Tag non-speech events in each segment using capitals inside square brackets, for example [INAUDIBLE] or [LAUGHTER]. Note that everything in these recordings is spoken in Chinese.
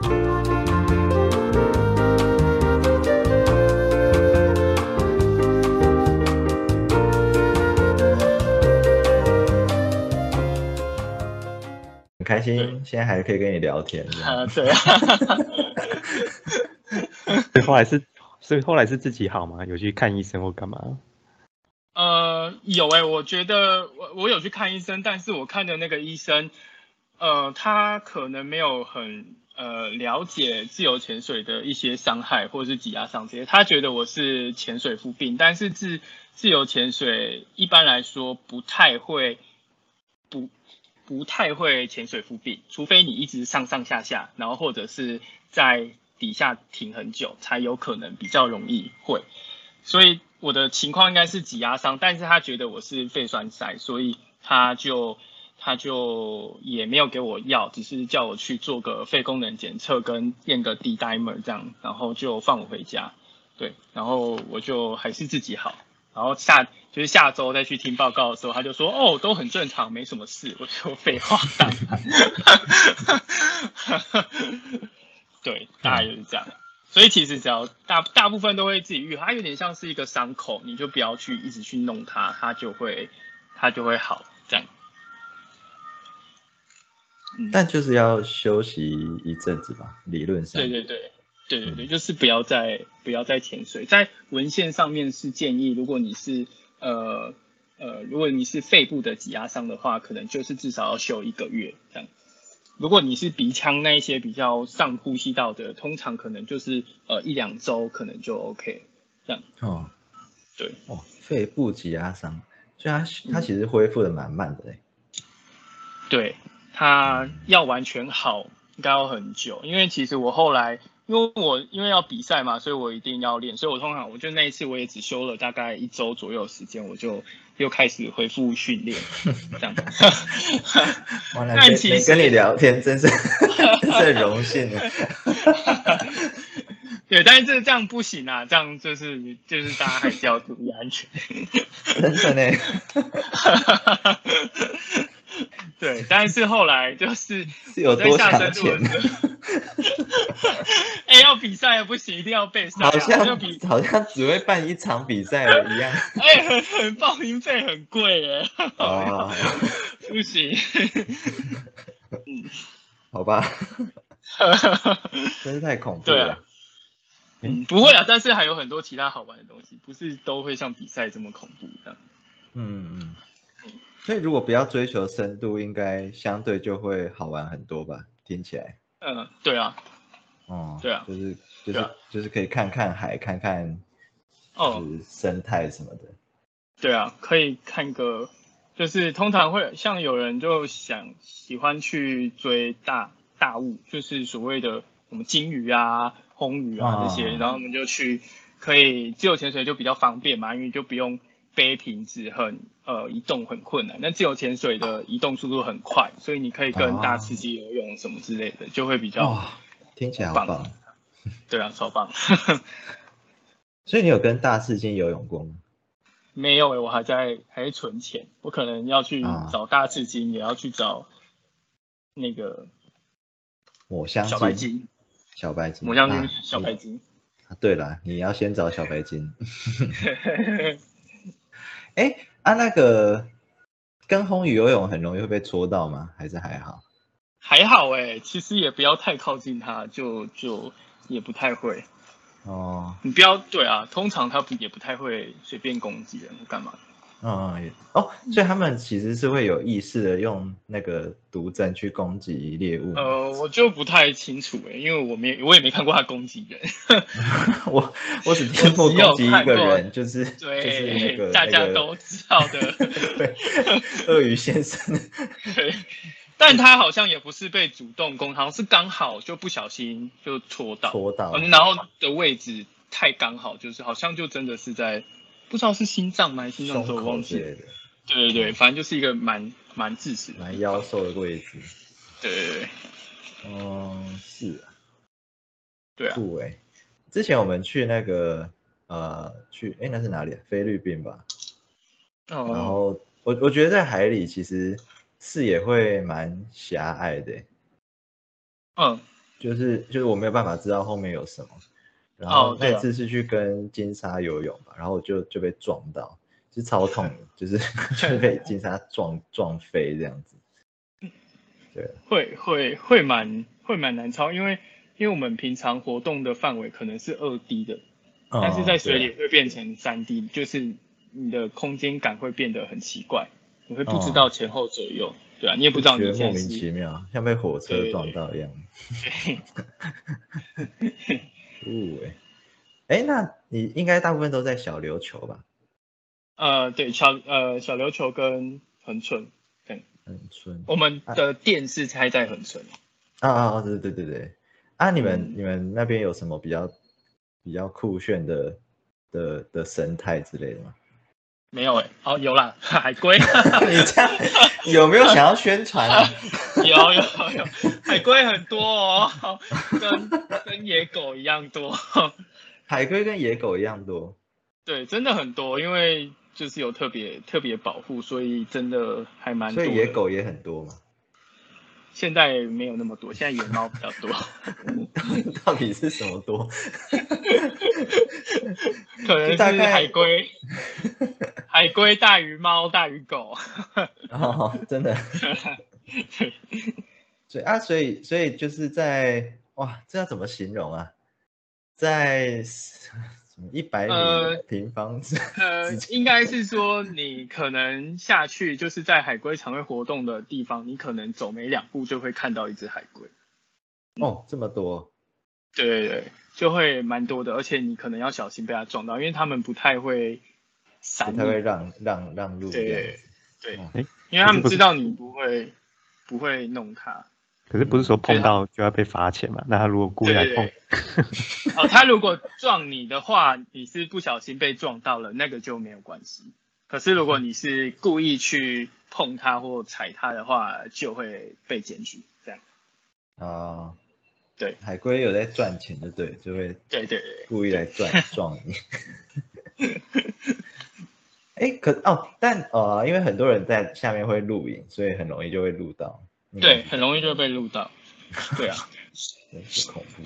很开心，现在还可以跟你聊天。啊，对啊。[LAUGHS] 所以后来是，所以后来是自己好吗？有去看医生或干嘛？呃，有哎、我觉得我我有去看医生，但是我看的那个医生，呃，他可能没有很呃了解自由潜水的一些伤害或者是挤压伤这些，他觉得我是潜水夫病，但是自自由潜水一般来说不太会不不太会潜水夫病，除非你一直上上下下，然后或者是在底下停很久，才有可能比较容易会。所以我的情况应该是挤压伤，但是他觉得我是肺栓塞，所以他就他就也没有给我药，只是叫我去做个肺功能检测跟验个 D dimer 这样，然后就放我回家。对，然后我就还是自己好，然后下就是下周再去听报告的时候，他就说哦都很正常，没什么事。我就废话当然，对，大概就是这样。所以其实只要大大部分都会自己愈合，它有点像是一个伤口，你就不要去一直去弄它，它就会它就会好嗯，但就是要休息一阵子吧，理论上。对对对对对对，就是不要再不要再潜水，在文献上面是建议，如果你是呃呃，如果你是肺部的挤压伤的话，可能就是至少要休一个月这样。如果你是鼻腔那一些比较上呼吸道的，通常可能就是呃一两周可能就 OK 这样。哦对，哦，肺部挤压伤，所以它它其实恢复的蛮慢的嘞。对，它要完全好应该要很久，因为其实我后来，因为我因为要比赛嘛，所以我一定要练，所以我通常我就那一次我也只休了大概一周左右的时间，我就又开始恢复训练，[LAUGHS] 这样。哇，[LAUGHS] 那跟但其实跟你聊天真是 [LAUGHS] 真是很荣幸啊。对，但是这这样不行啊，这样就是就是大家还是要注意安全。真的呢。[LAUGHS] 对，但是后来就是是有我在下深度的？时候，[LAUGHS] 哎、要比赛也不行，一定要备赛、啊，好像比好像只会办一场比赛一样。[LAUGHS] 哎、很很报名费很贵耶，哦，不行。好吧，真是太恐怖了。嗯，不会啊，但是还有很多其他好玩的东西，不是都会像比赛这么恐怖这样。嗯嗯。所以如果不要追求深度，应该相对就会好玩很多吧？听起来。嗯，对啊，哦，对啊就是就是、啊就是可以看看海，看看哦就是生态什么的。对啊，可以看个，就是通常会像有人就想喜欢去追大大物，就是所谓的我们金鱼啊、红鱼啊这些，哦然后我们就去可以自由潜水就比较方便嘛，因为就不用背瓶子很呃移动很困难。那自由潜水的移动速度很快，所以你可以跟哦大刺激游泳什么之类的，就会比较、哇，听起来好棒棒。[LAUGHS] 对啊，超棒。[LAUGHS] 所以你有跟大刺金游泳过吗？没有诶、欸我还在还在存钱，我可能要去啊找大刺金，也要去找那个抹香小白鲸，金，小白鲸，抹香鲸啊、小白金。啊对了，你要先找小白鲸。[LAUGHS] 哎，啊，那个跟红鱼游泳很容易会被戳到吗？还是还好？还好哎、其实也不要太靠近它，就就也不太会。哦，你不要对啊，通常它也不太会随便攻击人或干嘛的。嗯，哦，所以他们其实是会有意识的用那个毒针去攻击猎物。呃，我就不太清楚哎、因为我没我也没看过他攻击人。[LAUGHS] 我我只听过攻击一个人，就是就是那对，个大家都知道的。[LAUGHS] 对鳄鱼先生。对，但他好像也不是被主动攻，好像是刚好就不小心就戳到，戳到嗯然后的位置太刚好，就是好像就真的是在不知道是心脏吗还是心脏胸手，我忘记的，对对对，反正就是一个蛮蛮致死的。蛮妖兽的位置。对对对嗯，是啊，对啊，酷哎。之前我们去那个呃，去哎那是哪里啊？菲律宾吧。哦然哦，后我我觉得在海里其实视野会蛮狭隘的欸。嗯，就是就是我没有办法知道后面有什么。然后那次是去跟金沙游泳嘛，然后我就就被撞到，是超痛的，就是 [LAUGHS] 就被金沙撞撞飞这样子。对，会会会蛮会蛮难操，因为因为我们平常活动的范围可能是二 D 的，但是在水里哦会变成三 D，就是你的空间感会变得很奇怪，你会不知哦道前后左右，对啊，你也不知道莫名其，妙，像被火车撞到一样。对 [LAUGHS] 哦，哎，哎，那你应该大部分都在小琉球吧？呃，对，小呃小琉球跟恒春，对，恒春我们的店是开在恒春，啊啊啊！对对对对，啊，你们嗯你们那边有什么比较比较酷炫的的的生态之类的吗？没有哎、哦有啦，[LAUGHS] 海龟，[LAUGHS] 你这样有没有想要宣传啊？[LAUGHS] 有有有，海龟很多哦，跟跟野狗一样多。海龟跟野狗一样多。对，真的很多，因为就是有特别特别保护，所以真的还蛮多。所以野狗也很多嘛？现在没有那么多，现在野猫比较多，到底是什么多？可能是海龟，海龟大于猫大于狗。[LAUGHS] 哦，真的。所以啊，所以所以就是在哇，这要怎么形容啊？在什么一百米呃平方尺？呃，[LAUGHS] 应该是说你可能下去就是在海龟常会活动的地方，你可能走没两步就会看到一只海龟。哦，这么多。对对对，就会蛮多的，而且你可能要小心被它撞到，因为它们不太会不闪太会。让让让路对。对因为他们知道你不会不会弄他。可是不是说碰到就要被罚钱嘛？那他如果故意来碰。哦，他如果撞你的话，你是不小心被撞到了，那个就没有关系。可是如果你是故意去碰他或踩他的话，就会被检举。这样。啊，对海龟有在赚钱，就对，就会对对对。故意来 [LAUGHS] 撞撞你。哎，可哦，但呃，因为很多人在下面会录影，所以很容易就会录到。嗯对，很容易就会被录到。[LAUGHS] 对啊，真是恐怖。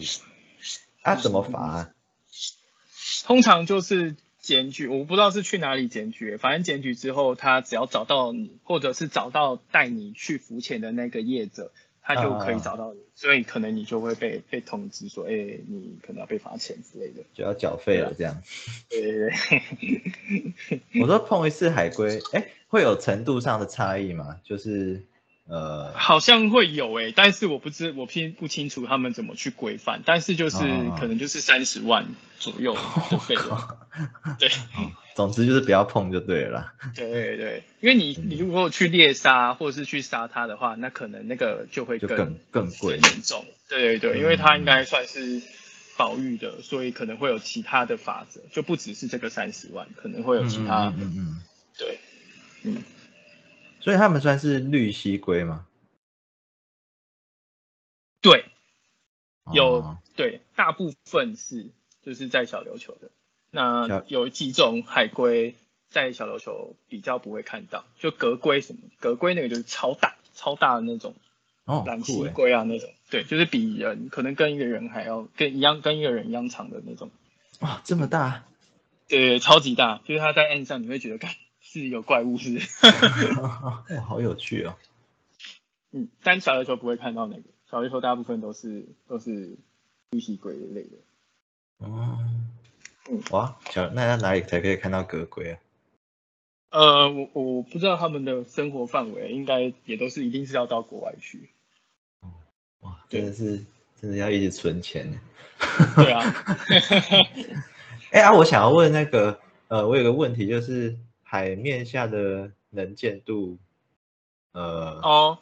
啊，怎么罚啊？通常就是检举，我不知道是去哪里检举，反正检举之后，他只要找到你，或者是找到带你去浮潜的那个业者，他就可以找到你，所以可能你就会被被通知说，哎、你可能要被罚钱之类的。就要缴费了这样。[LAUGHS] 对对对，[LAUGHS] 我说碰一次海龟，哎，会有程度上的差异吗？就是呃，好像会有诶、但是我不知我并不清楚他们怎么去规范，但是就是哦可能就是三十万左右的费用。[LAUGHS] 对总之就是不要碰就对了。对对对，因为你你如果去猎杀或者是去杀它的话，那可能那个就会更就更更贵严重。对对对，因为它应嗯该算是保育的，所以可能会有其他的法则，就不只是这个三十万，可能会有其他。嗯嗯嗯。对，嗯，所以他们算是绿蜥龟吗？对，有、哦对，大部分是就是在小琉球的。那小有几种海龟在小琉球比较不会看到，就格龟什么，格龟那个就是超大超大的那种。哦，蓝蜥。龟啊那种，对，就是比人可能跟一个人还要跟一样跟一个人一样长的那种，哇，这么大。对，超级大，就是它在岸上你会觉得，看是有怪物是不是，[LAUGHS] 哇，好有趣哦。嗯，但小琉球不会看到那个，小琉球大部分都是都是绿蜥龟类的，哦嗯，哇，小那在哪里才可以看到格龟啊？呃，我我不知道他们的生活范围，应该也都是一定是要到国外去，哇，真的是真的要一直存钱呢。[LAUGHS] 对啊，[LAUGHS] 哎啊，我想要问那个，呃，我有个问题就是海面下的能见度，呃，哦，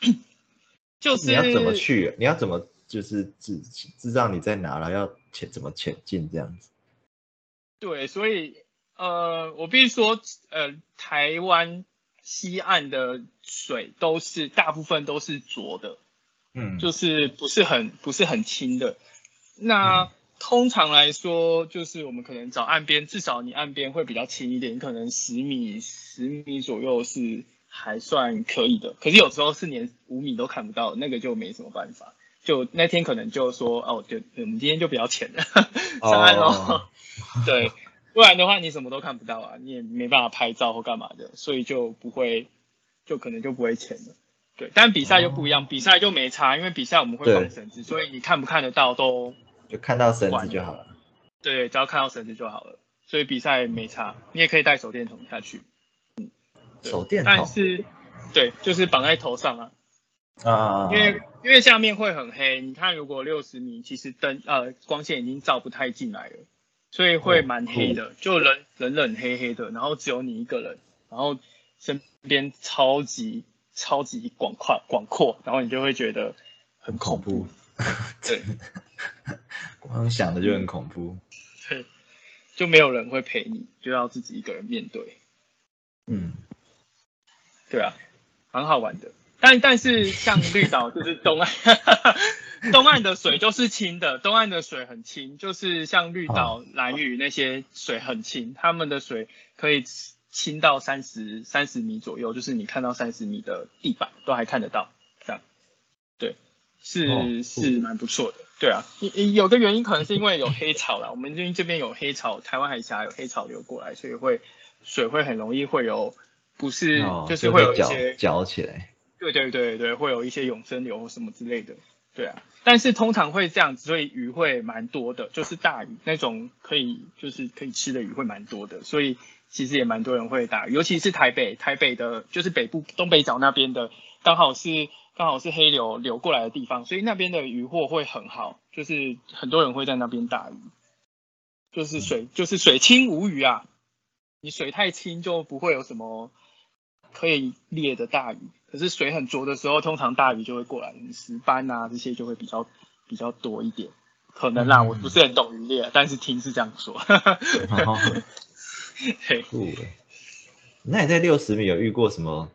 [COUGHS] 就是你要怎么去？你要怎么就是知知道你在哪了？要前怎么前进这样子？对，所以呃，我必须说，呃，台湾西岸的水都是大部分都是浊的，嗯，就是不是很不是很清的。那、嗯通常来说，就是我们可能找岸边，至少你岸边会比较清一点，可能十米十米左右是还算可以的。可是有时候是连五米都看不到，那个就没什么办法。就那天可能就说哦，就我们今天就不要潜了，上岸喽。哦 [LAUGHS] 对，不然的话你什么都看不到啊，你也没办法拍照或干嘛的，所以就不会，就可能就不会潜了。对，但比赛就不一样，比赛就没差，因为比赛我们会对放绳子，所以你看不看得到都就看到绳子就好了。对，只要看到绳子就好了。所以比赛没差，你也可以带手电筒下去。嗯手电筒但是对，就是绑在头上啊，啊，因为因为下面会很黑，你看如果六十米，其实灯呃光线已经照不太进来了，所以会蛮黑的，就冷冷冷黑黑的，然后只有你一个人，然后身边超级超级广阔广阔，然后你就会觉得很恐怖。对 [LAUGHS] 光想的就很恐怖。对，就没有人会陪你，就要自己一个人面对。嗯，对啊，蛮好玩的。但但是像绿岛就是东岸，[LAUGHS] 东岸的水就是清的，东岸的水很清，就是像绿岛、蓝屿那些水很清，他们的水可以清到三十三十米左右，就是你看到三十米的地板都还看得到，这样，对，是、哦是蛮不错的。对啊，有有个原因可能是因为有黑潮啦，我们这这边有黑潮，台湾海峡有黑潮流过来，所以会水会很容易会有不是、哦就是会有一些搅起来。对对对对，会有一些永生流什么之类的，对啊。但是通常会这样子，所以鱼会蛮多的，就是大鱼那种可以就是可以吃的鱼会蛮多的，所以其实也蛮多人会打，尤其是台北，台北的就是北部东北角那边的，刚好是刚好是黑流流过来的地方，所以那边的鱼获会很好，就是很多人会在那边打鱼，就是水就是水清无鱼啊，你水太清就不会有什么可以猎的大鱼。可是水很浊的时候，通常大鱼就会过来，石斑啊这些就会比较比较多一点。可能啦，嗯我不是很懂渔猎，但是听是这样说。[LAUGHS] 哦对，酷欸那你在六十米有遇过什么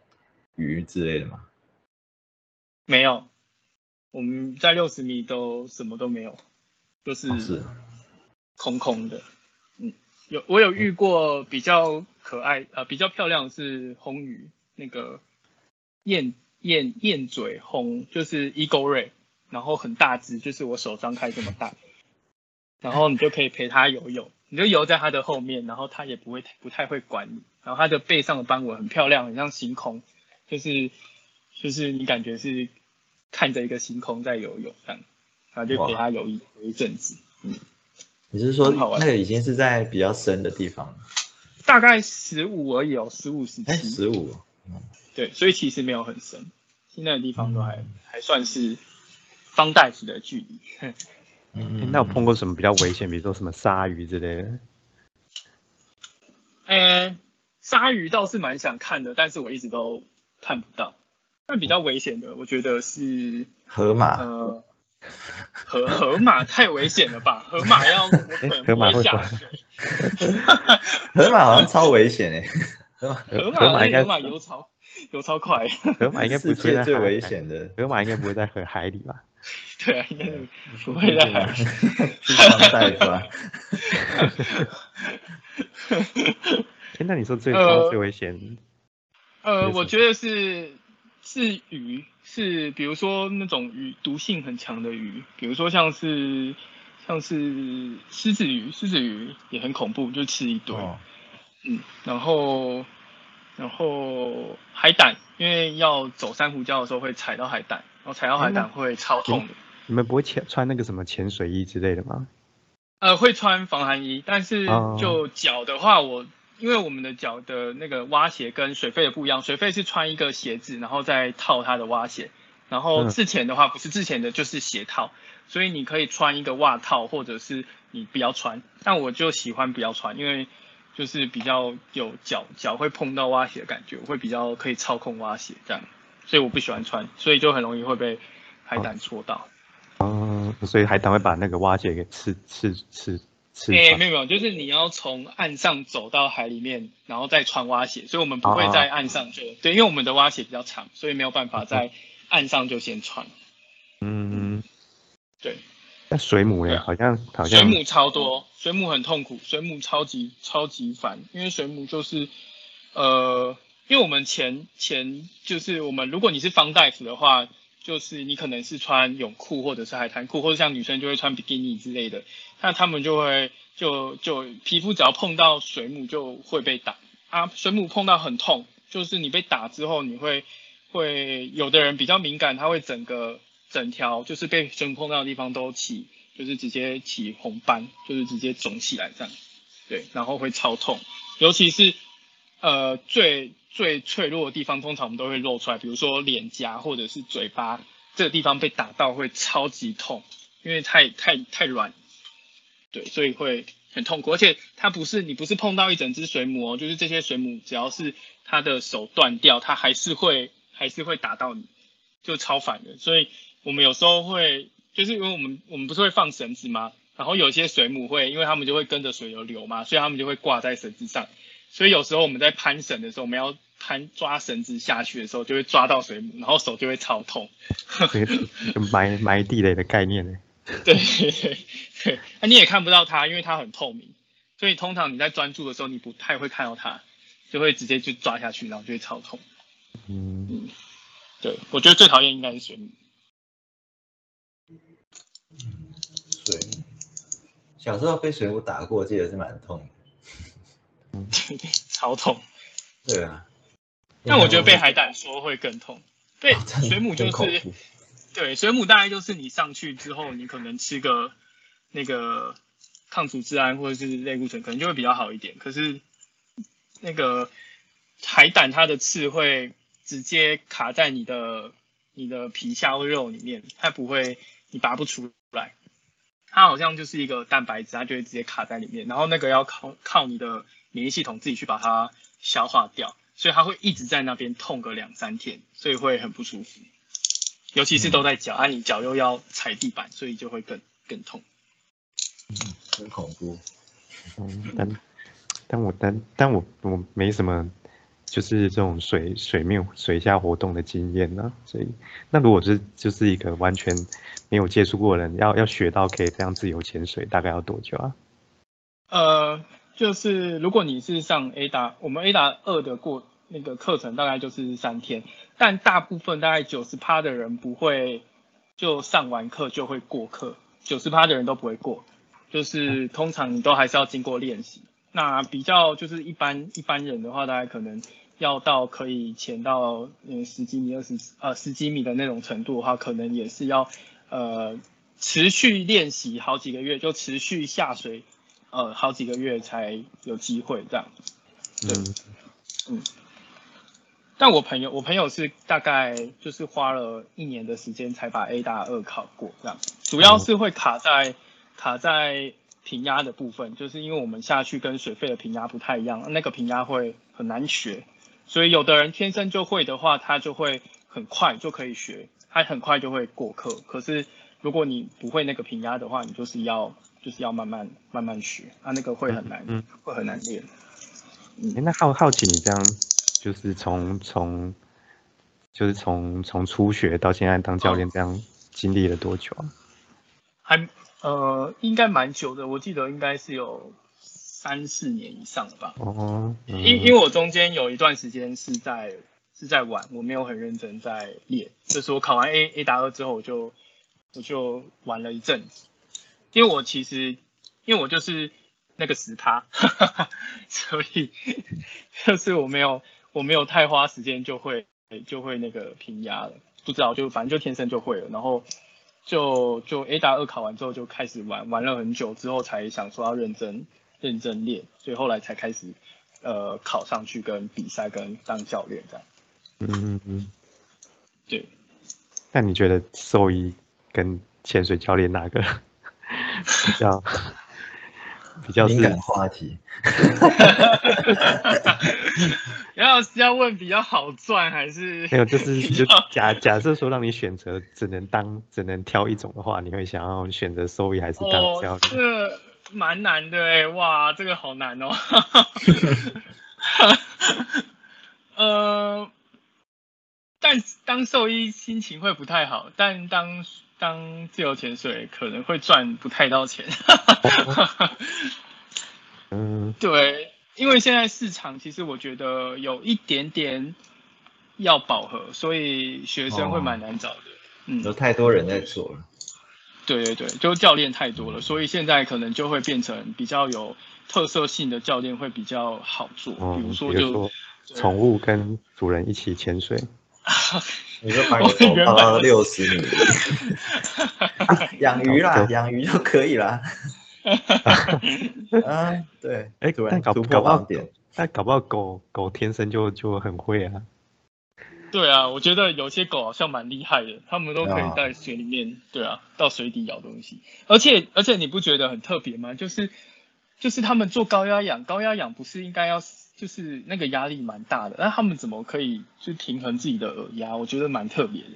鱼之类的吗？没有，我们在六十米都什么都没有，就是空空的。嗯，有我有遇过比较可爱呃比较漂亮的是红鱼，那个燕燕燕嘴红，就是 eagle ray，然后很大只，就是我手张开这么大，然后你就可以陪它游泳，你就游在它的后面，然后它也不会不太会管你，然后它的背上的斑纹很漂亮，很像星空，就是就是你感觉是看着一个星空在游泳这样，然后就陪它游一游一阵子。嗯你是说那个已经是在比较深的地方了？大概十五而已哦，十五十哎，七，十五。对，所以其实没有很深，现在的地方都还、嗯还算是方袋子的距离。嗯诶嗯，那有碰过什么比较危险，比如说什么鲨鱼之类的？呃，鲨鱼倒是蛮想看的，但是我一直都看不到。但比较危险的，我觉得是河马呃，河河马太危险了吧？[LAUGHS] 河马要我可能河不会下马会滑水，[LAUGHS] 河马好像超危险哎，[LAUGHS] 河马河河马应该河马游超 [LAUGHS] 游超快，河马应该不世会在最危，险的，河马应该不会在河海里吧？[LAUGHS] 对啊，应该不会在海里。去当大夫啊。[LAUGHS] 哎，那你说最呃高最危险？呃，我觉得是是鱼，是比如说那种鱼毒性很强的鱼，比如说像是像是狮子鱼，狮子鱼也很恐怖，就吃一堆。哦嗯，然后然后海胆，因为要走珊瑚礁的时候会踩到海胆，然后踩到海胆会超痛的。你们不会潜穿那个什么潜水衣之类的吗？呃，会穿防寒衣，但是哦就脚的话，我因为我们的脚的那个蛙鞋跟水肺的不一样，水肺是穿一个鞋子，然后再套它的蛙鞋，然后嗯自潜的话不是自潜的，就是鞋套，所以你可以穿一个袜套，或者是你不要穿，但我就喜欢不要穿，因为就是比较有脚脚会碰到蛙鞋的感觉，我会比较可以操控蛙鞋这样，所以我不喜欢穿，所以就很容易会被海胆戳到。嗯，所以海胆会把那个蛙鞋给刺刺刺刺诶、穿。没有没有，就是你要从岸上走到海里面，然后再穿蛙鞋，所以我们不会在岸上就、对，因为我们的蛙鞋比较长，所以没有办法在岸上就先穿。嗯，对，那水母嘞，对啊。好像好像。水母超多，水母很痛苦，水母超级超级烦，因为水母就是呃，因为我们前前就是我们如果你是方大夫的话，就是你可能是穿泳裤或者是海滩裤，或者像女生就会穿比基尼之类的，那他们就会就就皮肤只要碰到水母就会被打啊，水母碰到很痛，就是你被打之后你会会有的人比较敏感，他会整个整条就是被水母碰到的地方都起，就是直接起红斑，就是直接肿起来这样，对，然后会超痛，尤其是呃最。最脆弱的地方，通常我们都会露出来，比如说脸颊或者是嘴巴这个地方被打到会超级痛，因为太太太软，对，所以会很痛苦。而且它不是你不是碰到一整只水母哦，就是这些水母只要是它的手断掉，它还是会还是会打到你，就超烦的。所以我们有时候会就是因为我们我们不是会放绳子吗？然后有些水母会，因为他们就会跟着水流流嘛，所以他们就会挂在绳子上。所以有时候我们在攀绳的时候，我们要攀抓绳子下去的时候，就会抓到水母，然后手就会超痛。[LAUGHS] 埋埋地雷的概念 [LAUGHS] 呢？对对对对，那你也看不到它，因为它很透明，所以通常你在专注的时候，你不太会看到它，就会直接就抓下去，然后就会超痛。嗯嗯，对，我觉得最讨厌应该是水母。水母，小时候被水母打过，记得是蛮痛。对对，超痛。对啊，但我觉得被海胆说会更痛。被水母就是，对水母大概就是你上去之后，你可能吃个那个抗组织胺或者是类固醇，可能就会比较好一点。可是那个海胆它的刺会直接卡在你的你的皮下或肉里面，它不会你拔不出来。它好像就是一个蛋白质，它就会直接卡在里面，然后那个要靠靠你的。免疫系统自己去把它消化掉，所以它会一直在那边痛个两三天，所以会很不舒服。尤其是都在脚，啊，你脚又要踩地板，所以就会更更痛。很恐怖。嗯，但但我但但我我没什么，就是这种水水面水下活动的经验呢，所以那如果是就是一个完全没有接触过的人，要要学到可以这样自由潜水，大概要多久啊？呃。就是如果你是上 A 达，我们 A 达二的过那个课程大概就是三天，但大部分大概九十趴的人不会就上完课就会过课，九十趴的人都不会过，就是通常都还是要经过练习。那比较就是一般一般人的话，大概可能要到可以潜到嗯十几米、二十呃十几米的那种程度的话，可能也是要呃持续练习好几个月，就持续下水。呃，好几个月才有机会这样，对，嗯，但我朋友，我朋友是大概就是花了一年的时间才把 A 大二考过这样，主要是会卡在卡在平压的部分，就是因为我们下去跟水费的平压不太一样，那个平压会很难学，所以有的人天生就会的话，他就会很快就可以学，他很快就会过课。可是如果你不会那个平压的话，你就是要。就是要慢慢慢慢学，啊，那个会很难，嗯，会很难练。哎，那好好奇你这样，就是从从，就是从从初学到现在当教练这样经历了多久啊？还呃，应该蛮久的，我记得应该是有三四年以上了吧。哦，因因为我中间有一段时间是在是在玩，我没有很认真在练，就是我考完 A A 达二之后，我就我就玩了一阵子。因为我其实，因为我就是那个死哈，[LAUGHS] 所以就是我没有我没有太花时间就会就会那个平压了，不知道就反正就天生就会了，然后就就 A 大二考完之后就开始玩玩了很久之后才想说要认真认真练，所以后来才开始呃考上去跟比赛跟当教练这样。嗯嗯嗯，对。那你觉得兽医跟潜水教练哪个？[LAUGHS] 比较比较敏感话题，[LAUGHS] 要要问比较好赚还是没有？就是 [LAUGHS] 就假假设说让你选择，只能当只能挑一种的话，你会想要选择收益还是当教练？这蛮难的哎，哇，这个好难哦。[LAUGHS] 呃，但当兽医心情会不太好，但当。当自由潜水可能会赚不太到钱，嗯，对，因为现在市场其实我觉得有一点点要饱和，所以学生会蛮难找的。嗯，有太多人在做了。对对对，就教练太多了，所以现在可能就会变成比较有特色性的教练会比较好做，哦比如说就宠物跟主人一起潜水，[LAUGHS] 你就把狗原放到本六十米，[LAUGHS] 养鱼啦，对养鱼就可以啦。啊，[LAUGHS] 对，哎但搞突搞不好破盲点，但搞不好狗狗天生就就很会啊。对啊，我觉得有些狗好像蛮厉害的，它们都可啊以在水里面，对啊，到水底咬东西。而且而且你不觉得很特别吗？就是就是他们做高压氧，高压氧不是应该要就是那个压力蛮大的，那他们怎么可以去平衡自己的耳压？我觉得蛮特别的，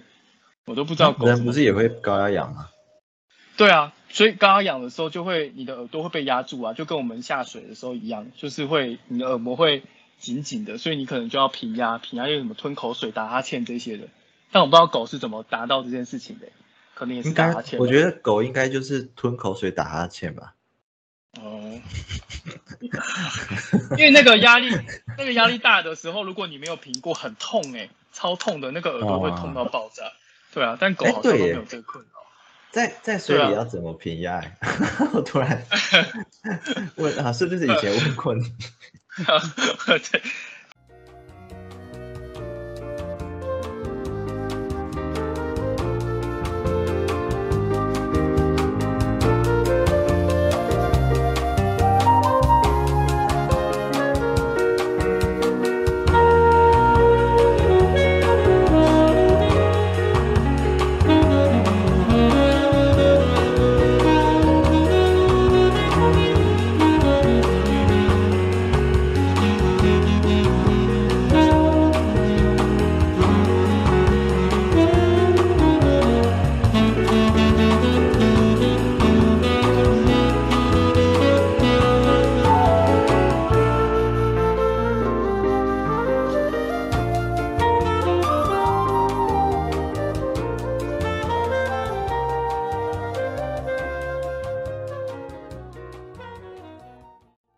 我都不知道狗不是也会高压氧吗？对啊，所以高压氧的时候就会你的耳朵会被压住啊，就跟我们下水的时候一样，就是会你的耳膜会紧紧的，所以你可能就要平压，平压又什么吞口水、打哈欠这些的。但我不知道狗是怎么达到这件事情的，可能也是打哈欠。我觉得狗应该就是吞口水打哈欠吧。哦，[LAUGHS] 因为那个压力，那个压力大的时候，如果你没有评过，很痛哎、超痛的，那个耳朵会痛到爆炸。对啊，但狗好像都没有这个困扰。在在水里要怎么平压、欸？[LAUGHS] 我突然 [LAUGHS] 问啊，是不是以前问过你？对，